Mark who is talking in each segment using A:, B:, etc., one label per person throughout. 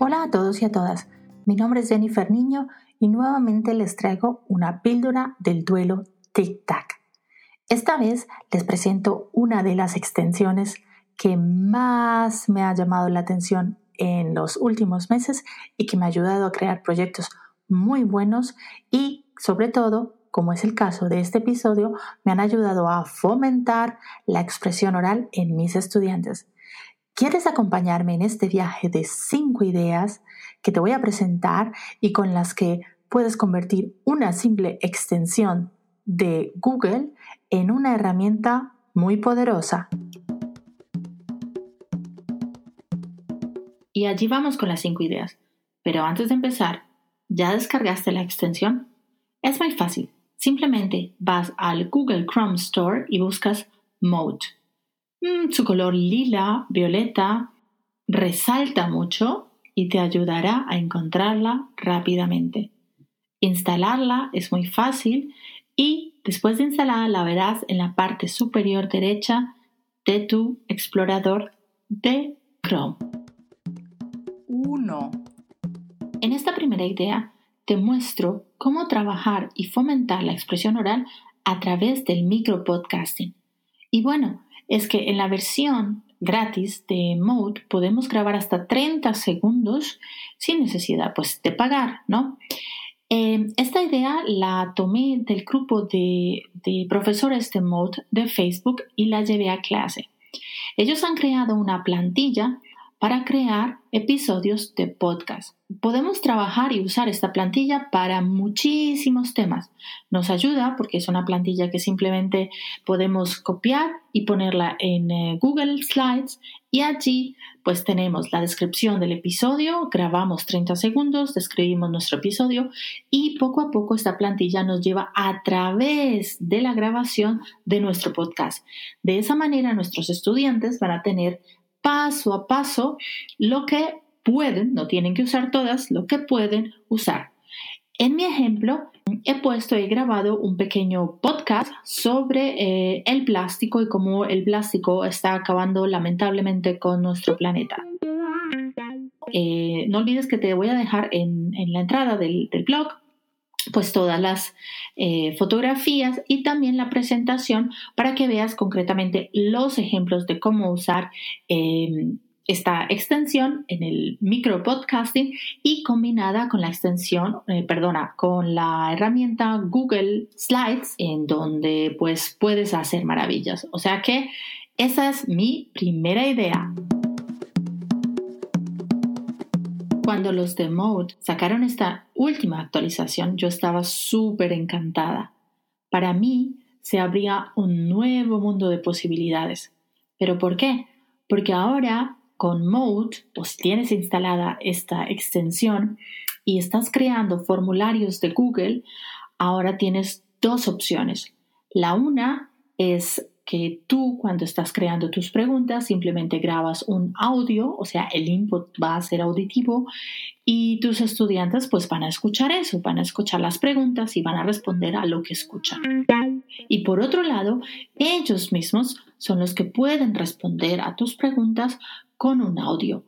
A: Hola a todos y a todas. Mi nombre es Jennifer Niño y nuevamente les traigo una píldora del duelo Tic-Tac. Esta vez les presento una de las extensiones que más me ha llamado la atención en los últimos meses y que me ha ayudado a crear proyectos muy buenos y sobre todo, como es el caso de este episodio, me han ayudado a fomentar la expresión oral en mis estudiantes. ¿Quieres acompañarme en este viaje de cinco ideas que te voy a presentar y con las que puedes convertir una simple extensión de Google en una herramienta muy poderosa?
B: Y allí vamos con las cinco ideas. Pero antes de empezar, ¿ya descargaste la extensión? Es muy fácil. Simplemente vas al Google Chrome Store y buscas Mode Mm, su color lila, violeta, resalta mucho y te ayudará a encontrarla rápidamente. Instalarla es muy fácil y después de instalarla la verás en la parte superior derecha de tu explorador de Chrome. 1. En esta primera idea te muestro cómo trabajar y fomentar la expresión oral a través del micropodcasting. Y bueno, es que en la versión gratis de Mode podemos grabar hasta 30 segundos sin necesidad pues, de pagar, ¿no? Eh, esta idea la tomé del grupo de, de profesores de Mode de Facebook y la llevé a clase. Ellos han creado una plantilla para crear episodios de podcast. Podemos trabajar y usar esta plantilla para muchísimos temas. Nos ayuda porque es una plantilla que simplemente podemos copiar y ponerla en eh, Google Slides y allí pues tenemos la descripción del episodio, grabamos 30 segundos, describimos nuestro episodio y poco a poco esta plantilla nos lleva a través de la grabación de nuestro podcast. De esa manera nuestros estudiantes van a tener paso a paso lo que pueden, no tienen que usar todas, lo que pueden usar. En mi ejemplo, he puesto, he grabado un pequeño podcast sobre eh, el plástico y cómo el plástico está acabando lamentablemente con nuestro planeta. Eh, no olvides que te voy a dejar en, la entrada del blog pues todas las eh, fotografías y también la presentación para que veas concretamente los ejemplos de cómo usar em, esta extensión en el micro podcasting y combinada con la extensión, eh, perdona, con la herramienta Google Slides en donde pues puedes hacer maravillas. O sea que esa es mi primera idea. Cuando los de Mode sacaron esta última actualización, yo estaba súper encantada. Para mí se abría un nuevo mundo de posibilidades. ¿Pero por qué? Porque ahora con Mode, pues tienes instalada esta extensión y estás creando formularios de Google, ahora tienes dos opciones. La una es que tú cuando estás creando tus preguntas simplemente grabas un audio, o sea, el input va a ser auditivo y tus estudiantes pues van a escuchar eso, van a escuchar las preguntas y van a responder a lo que escuchan. Y por otro lado, ellos mismos son los que pueden responder a tus preguntas con un audio.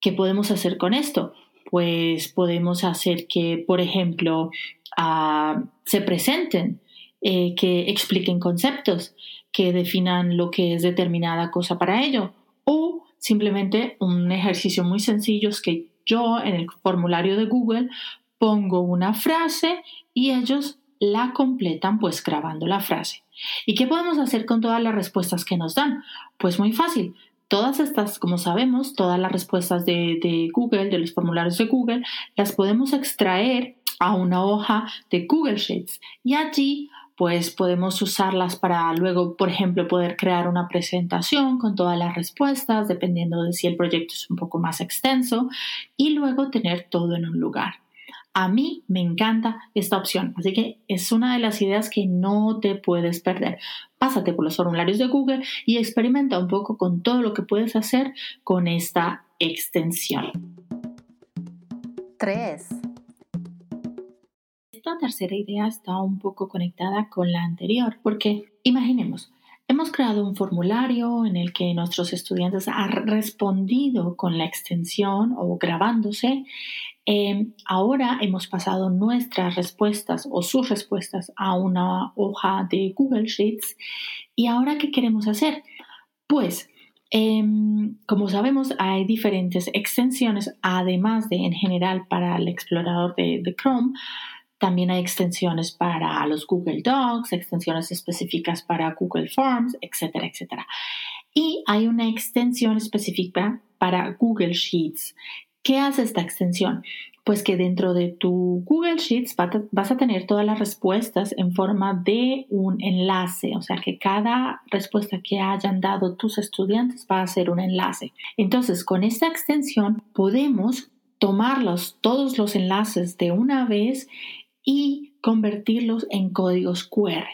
B: ¿Qué podemos hacer con esto? Pues podemos hacer que, por ejemplo, ah, se presenten, eh, que expliquen conceptos, que definan lo que es determinada cosa para ello. O simplemente un ejercicio muy sencillo es que yo en el formulario de Google pongo una frase y ellos la completan pues grabando la frase. ¿Y qué podemos hacer con todas las respuestas que nos dan? Pues muy fácil. Todas estas, como sabemos, todas las respuestas de, de Google, de los formularios de Google, las podemos extraer a una hoja de Google Sheets y allí pues podemos usarlas para luego, por ejemplo, poder crear una presentación con todas las respuestas, dependiendo de si el proyecto es un poco más extenso, y luego tener todo en un lugar. A mí me encanta esta opción, así que es una de las ideas que no te puedes perder. Pásate por los formularios de Google y experimenta un poco con todo lo que puedes hacer con esta extensión. 3 tercera idea está un poco conectada con la anterior, porque imaginemos, Hemos creado un formulario en el que nuestros estudiantes han respondido con la extensión o grabándose. Em, ahora hemos pasado nuestras respuestas o sus respuestas a una hoja de Google Sheets. ¿Y ahora qué queremos hacer? Pues, em, como sabemos, hay diferentes extensiones, además de en general para el explorador de Chrome. También hay extensiones para los Google Docs, extensiones específicas para Google Forms, etcétera, etcétera. Y hay una extensión específica para Google Sheets. ¿Qué hace esta extensión? Pues que dentro de tu Google Sheets vas a tener todas las respuestas en forma de un enlace, o sea que cada respuesta que hayan dado tus estudiantes va a ser un enlace. Entonces, con esta extensión podemos tomarlos todos los enlaces de una vez y convertirlos en códigos QR.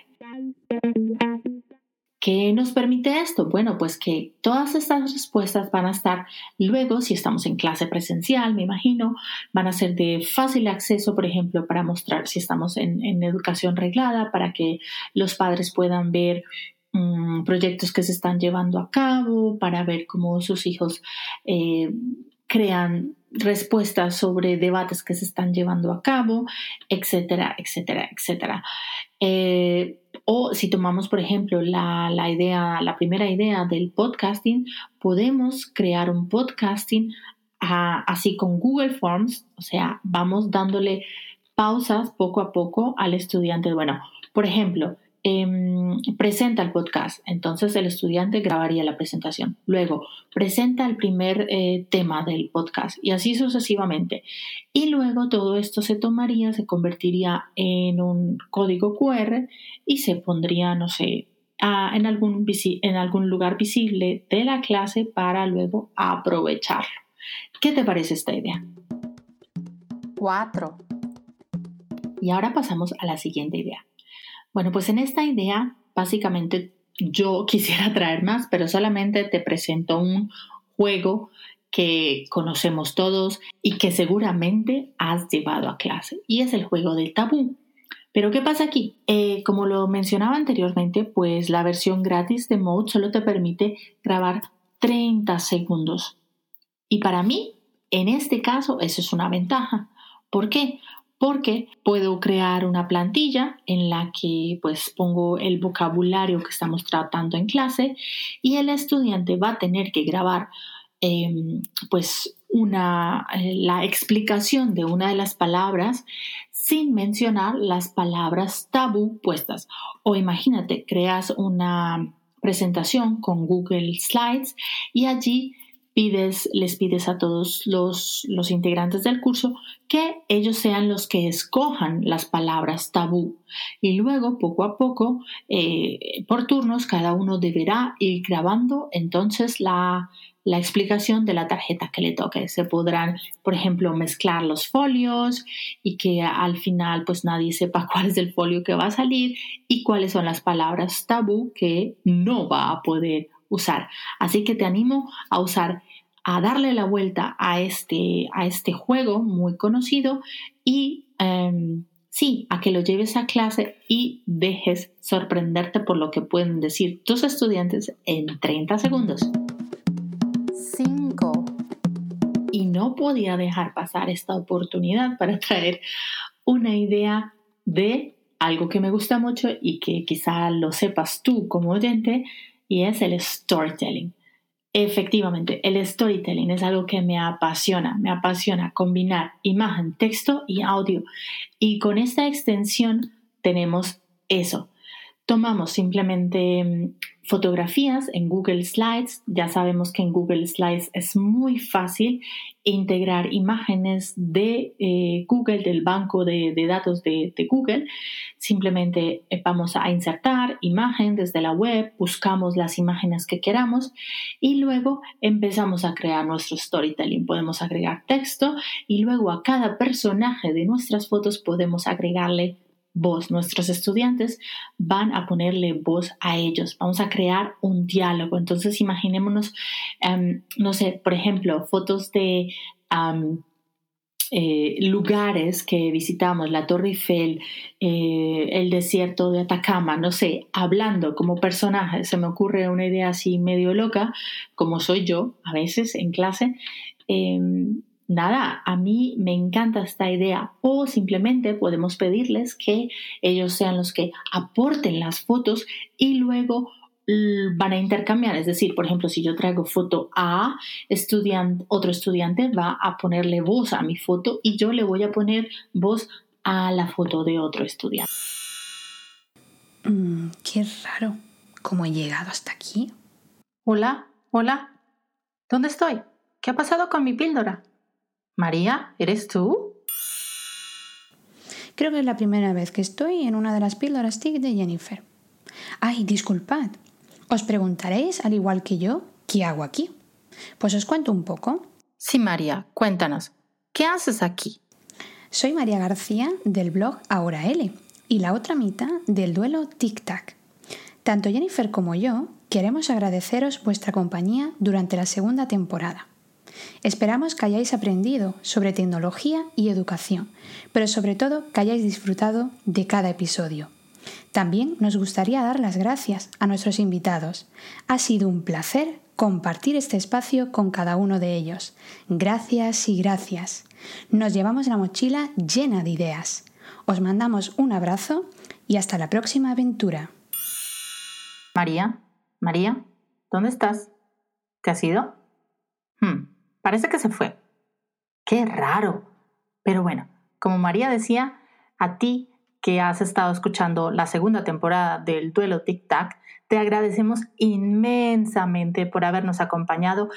B: ¿Qué nos permite esto? Bueno, pues que todas estas respuestas van a estar luego, si estamos en clase presencial, me imagino, van a ser de fácil acceso, por ejemplo, para mostrar si estamos en, educación reglada, para que los padres puedan ver mm, proyectos que se están llevando a cabo, para ver cómo sus hijos eh, crean respuestas sobre debates que se están llevando a cabo, etcétera, etcétera, etcétera. Eh, o si tomamos, por ejemplo, la, idea, la primera idea del podcasting, podemos crear un podcasting ah, así con Google Forms, o sea, vamos dándole pausas poco a poco al estudiante. Bueno, por ejemplo, Em, presenta el podcast, entonces el estudiante grabaría la presentación. Luego, presenta el primer eh, tema del podcast y así sucesivamente. Y luego todo esto se tomaría, se convertiría en un código QR y se pondría, no sé, en, algún en algún lugar visible de la clase para luego aprovecharlo. ¿Qué te parece esta idea?
A: 4.
B: Y ahora pasamos a la siguiente idea. Bueno, pues en esta idea, básicamente yo quisiera traer más, pero solamente te presento un juego que conocemos todos y que seguramente has llevado a clase, y es el juego del tabú. Pero ¿qué pasa aquí? Eh, como lo mencionaba anteriormente, pues la versión gratis de Mode solo te permite grabar 30 segundos. Y para mí, en este caso, eso es una ventaja. ¿Por qué? Porque puedo crear una plantilla en la que pues pongo el vocabulario que estamos tratando en clase y el estudiante va a tener que grabar em, pues una, eh, la explicación de una de las palabras sin mencionar las palabras tabú puestas. O imagínate, creas una presentación con Google Slides y allí les pides a todos los, los integrantes del curso que ellos sean los que escojan las palabras tabú. Y luego, poco a poco, eh, por turnos, cada uno deberá ir grabando entonces la, la explicación de la tarjeta que le toque. Se podrán, por ejemplo, mezclar los folios y que al final pues nadie sepa cuál es el folio que va a salir y cuáles son las palabras tabú que no va a poder usar. Así que te animo a usar, a darle la vuelta a este, a este juego muy conocido y em, sí, a que lo lleves a clase y dejes sorprenderte por lo que pueden decir tus estudiantes en 30 segundos.
A: 5.
B: Y no podía dejar pasar esta oportunidad para traer una idea de algo que me gusta mucho y que quizá lo sepas tú como oyente, y es el storytelling. Efectivamente, el storytelling es algo que me apasiona, me apasiona combinar imagen, texto y audio. Y con esta extensión tenemos eso. Tomamos simplemente mm, fotografías en Google Slides. Ya sabemos que en Google Slides es muy fácil integrar imágenes de eh, Google, del banco de, datos de, Google. Simplemente eh, vamos a insertar imagen desde la web, buscamos las imágenes que queramos y luego empezamos a crear nuestro storytelling. Podemos agregar texto y luego a cada personaje de nuestras fotos podemos agregarle voz. Nuestros estudiantes van a ponerle voz a ellos. Vamos a crear un diálogo. Entonces, imaginémonos, em, no sé, por ejemplo, fotos de eh, lugares que visitamos, la Torre Eiffel, eh, el desierto de Atacama, no sé, hablando como personaje, se me ocurre una idea así medio loca, como soy yo a veces en clase. Em, nada, a mí me encanta esta idea o simplemente podemos pedirles que ellos sean los que aporten las fotos y luego van a intercambiar. Es decir, por ejemplo, si yo traigo foto A, estudiante, otro estudiante va a ponerle voz a mi foto y yo le voy a poner voz a la foto de otro estudiante.
C: Mm, qué raro. ¿Cómo he llegado hasta aquí?
A: Hola, hola. ¿Dónde estoy? ¿Qué ha pasado con mi píldora? María, ¿eres tú?
C: Creo que es la primera vez que estoy en una de las píldoras TIC de Jennifer. Ay, disculpad, os preguntaréis, al igual que yo, ¿qué hago aquí? Pues os cuento un poco.
A: Sí, María, cuéntanos. ¿Qué haces aquí?
C: Soy María García del blog Ahora L y la otra mitad del duelo Tic Tac. Tanto Jennifer como yo queremos agradeceros vuestra compañía durante la segunda temporada. Esperamos que hayáis aprendido sobre tecnología y educación, pero sobre todo que hayáis disfrutado de cada episodio. También nos gustaría dar las gracias a nuestros invitados. Ha sido un placer compartir este espacio con cada uno de ellos. Gracias y gracias. Nos llevamos la mochila llena de ideas. Os mandamos un abrazo y hasta la próxima aventura.
A: María, María, ¿dónde estás? ¿Te has ido? Hmm, parece que se fue. Qué raro. Pero bueno, como María decía, a ti que has estado escuchando la segunda temporada del Duelo Tic Tac, te agradecemos inmensamente por habernos acompañado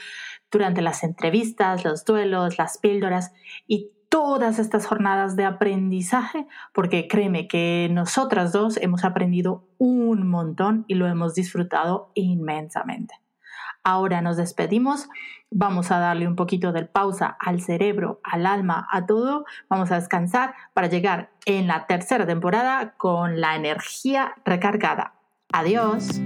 A: durante las entrevistas, los duelos, las píldoras y todas estas jornadas de aprendizaje, porque créeme que nosotras dos hemos aprendido un montón y lo hemos disfrutado inmensamente. Ahora nos despedimos. Vamos a darle un poquito de pausa al cerebro, al alma, a todo. Vamos a descansar para llegar en la tercera temporada con la energía recargada. Adiós.